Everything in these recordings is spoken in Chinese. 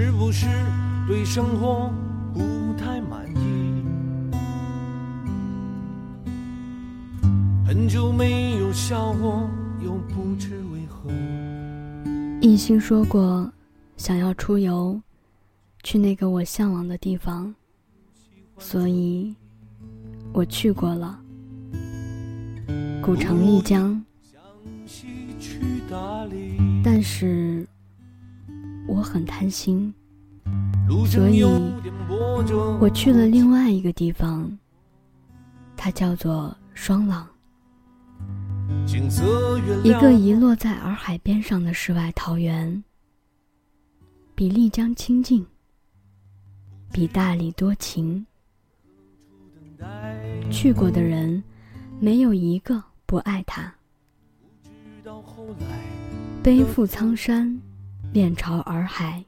是不是对生活不太满意？很久没有笑过，又不知为何。一心说过，想要出游，去那个我向往的地方，所以，我去过了。古城丽江，但是我很贪心，所以我去了另外一个地方，它叫做双廊，一个遗落在洱海边上的世外桃源，比丽江清静，比大理多情。去过的人，没有一个。不爱它，背负苍山，面朝洱海，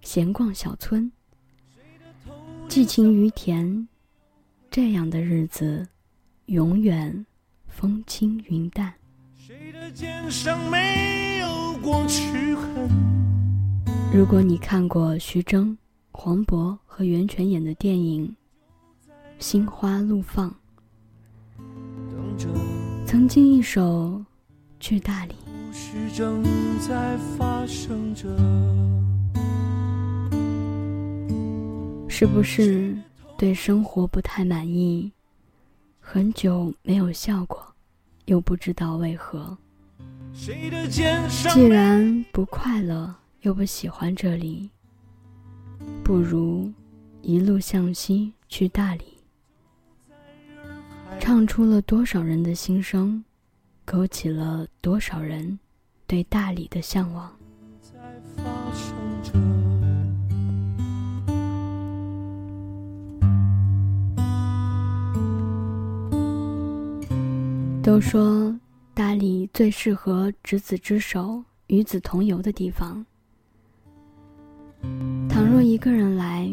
闲逛小村，寄情于田，这样的日子，永远风轻云淡。如果你看过徐峥、黄渤和袁泉演的电影《心花怒放》。曾经一首去大理，是不是对生活不太满意？很久没有笑过，又不知道为何。既然不快乐，又不喜欢这里，不如一路向西去大理。唱出了多少人的心声，勾起了多少人对大理的向往。都说大理最适合执子之手、与子同游的地方。倘若一个人来，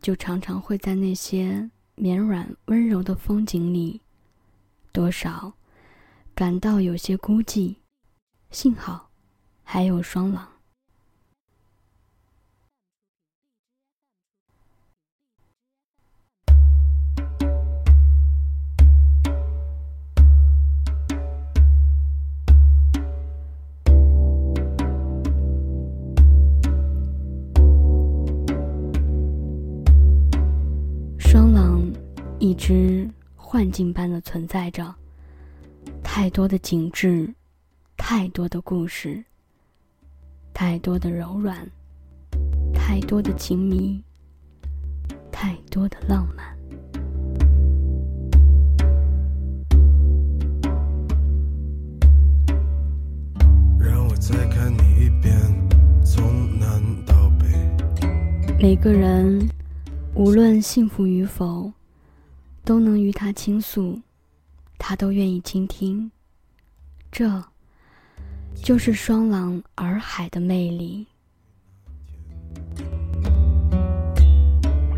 就常常会在那些。绵软温柔的风景里，多少感到有些孤寂。幸好，还有双廊。一直幻境般的存在着，太多的景致，太多的故事，太多的柔软，太多的情迷，太多的浪漫。让我再看你一遍，从南到北。每个人，无论幸福与否。都能与他倾诉，他都愿意倾听。这，就是双廊洱海的魅力。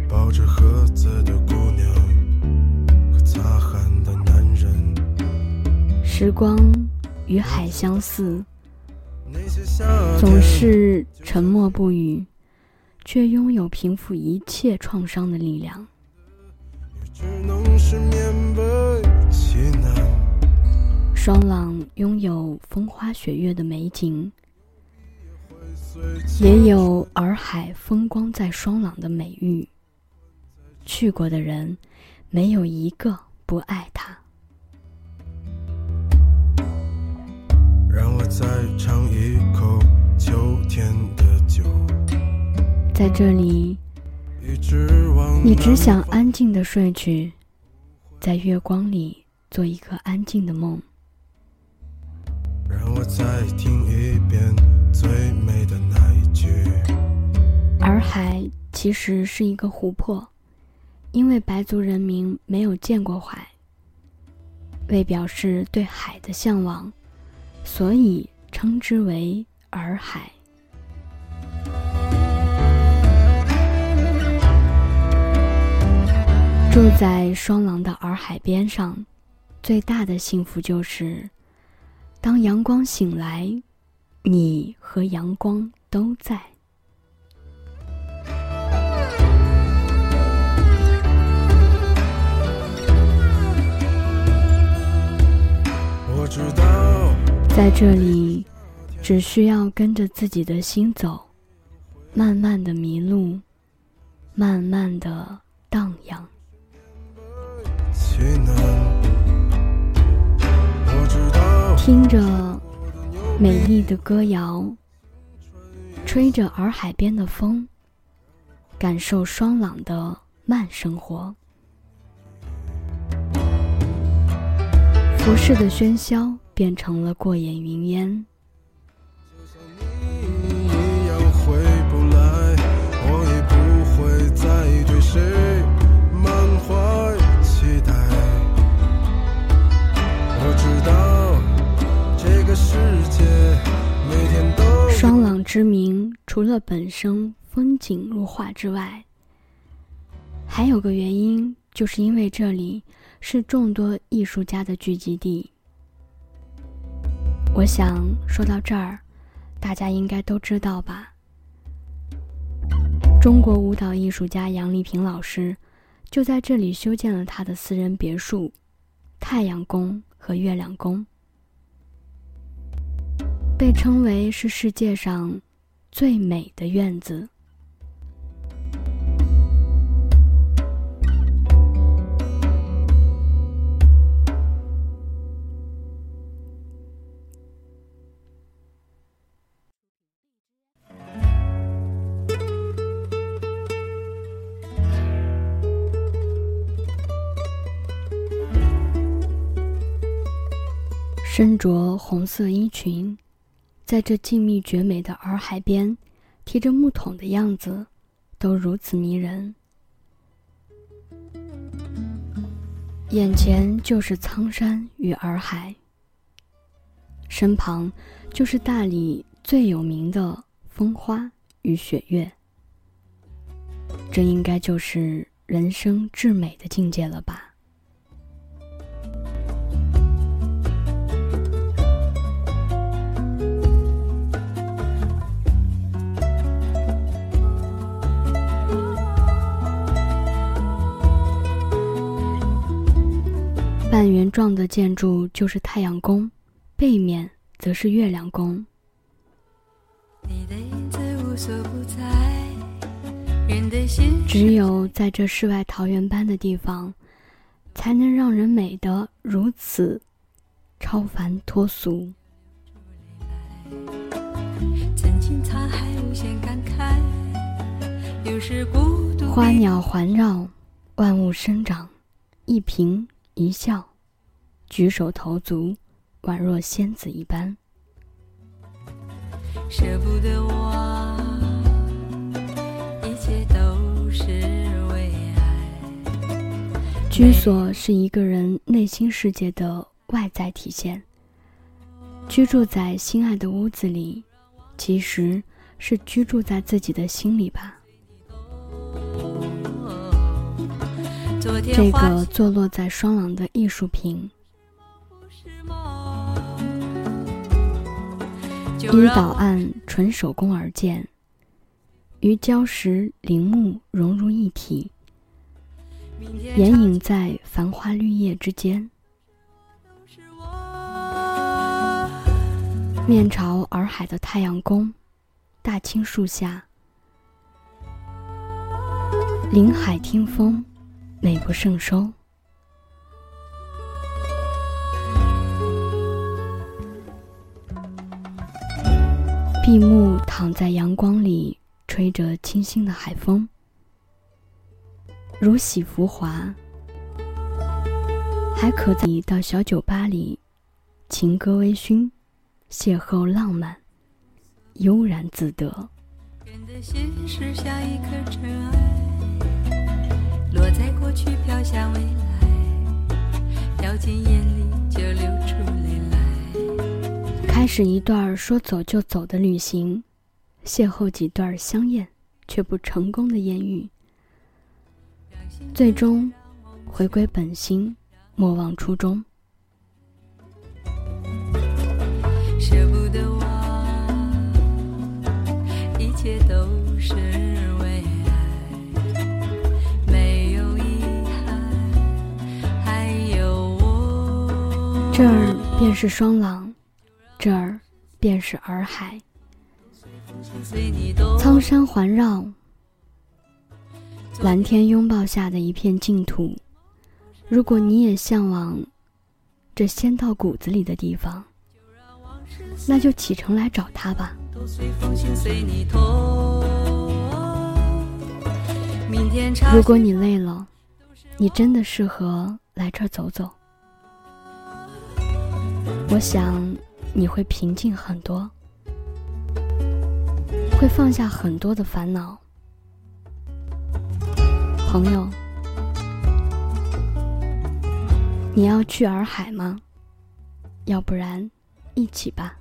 抱着盒子的姑娘和擦汗的男人，时光与海相似，总是沉默不语，却拥有平复一切创伤的力量。双廊拥有风花雪月的美景，也有洱海风光在双廊的美誉。去过的人，没有一个不爱它。让我再尝一口秋天的酒，在这里。你只想安静的睡去，在月光里做一个安静的梦。让我再听一遍最美的那一句。洱海其实是一个湖泊，因为白族人民没有见过海，为表示对海的向往，所以称之为洱海。住在双廊的洱海边上，最大的幸福就是，当阳光醒来你和阳光都在。我知道在这里只需要跟着自己的心走慢慢的迷路慢慢的荡漾。去哪听着美丽的歌谣，吹着洱海边的风，感受双朗的慢生活。浮世的喧嚣变成了过眼云烟。之名，除了本身风景如画之外，还有个原因，就是因为这里。是众多艺术家的聚集地。我想说到这儿，大家应该都知道吧？中国舞蹈艺术家杨丽萍老师就在这里修建了他的私人别墅——太阳宫和月亮宫，被称为是世界上最美的院子。身着红色衣裙，在这静谧绝美的洱海边，提着木桶的样子，都如此迷人。眼前就是苍山与洱海，身旁就是大理最有名的风花与雪月。这应该就是人生至美的境界了吧。状的建筑就是太阳宫，背面则是月亮宫。只有在这世外桃源般的地方，才能让人美得如此超凡脱俗。花鸟环绕，万物生长，一颦一笑。举手投足，宛若仙子一般。舍不得我，一切都是为爱。居所是一个人内心世界的外在体现。居住在心爱的屋子里，其实是居住在自己的心里吧。这个坐落在双廊的艺术品。因岛岸纯手工而建，与礁石林木融入一体，掩影在繁花绿叶之间。面朝洱海的太阳宫，大青树下，临海听风，美不胜收。闭目躺在阳光里，吹着清新的海风，如洗浮华。还可以到小酒吧里，情歌微醺，邂逅浪漫，悠然自得。落在过去，飘向未来，掉进眼里就流出。开始一段说走就走的旅行，邂逅几段香艳却不成功的艳遇，最终回归本心，莫忘初衷。舍不得忘，一切都是为爱，没有遗憾，还有我。这儿。便是双廊，这儿便是洱海，苍山环绕，蓝天拥抱下的一片净土。如果你也向往这仙到骨子里的地方，那就启程来找他吧。如果你累了，你真的适合来这儿走走。我想你会平静很多，会放下很多的烦恼。朋友，你要去洱海吗？要不然，一起吧。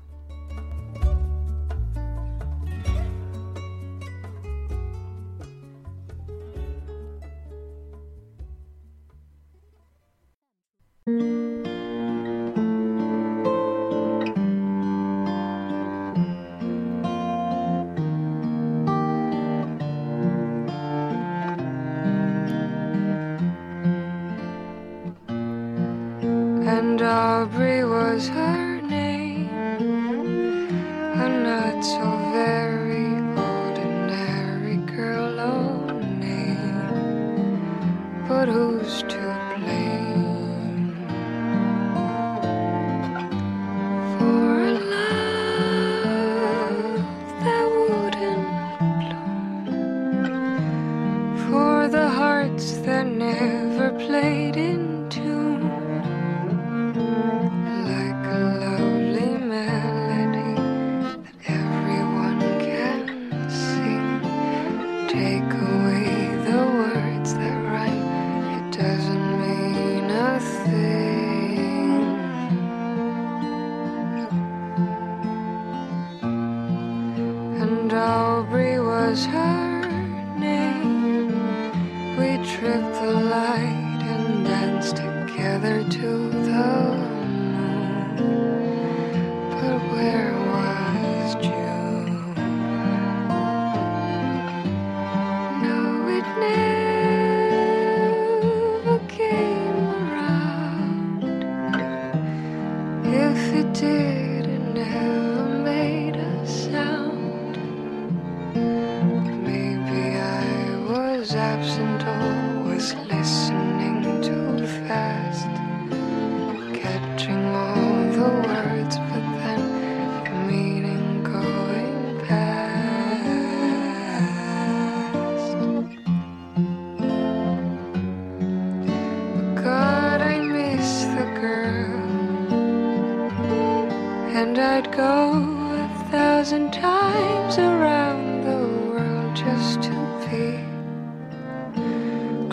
Aubrey was her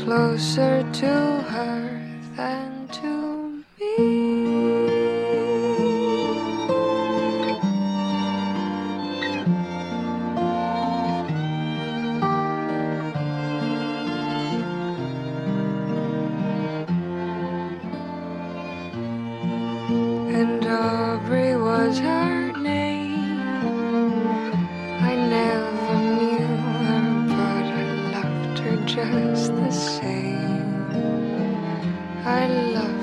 closer to her than just the same. I loved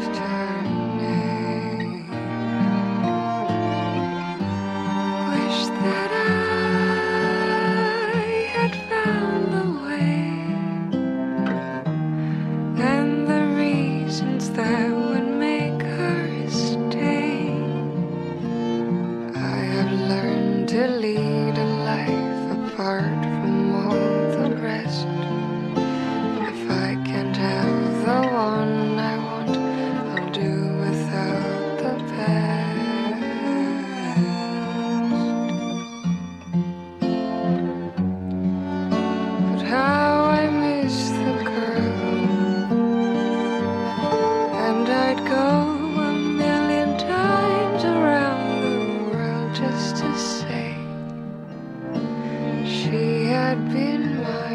had been mine.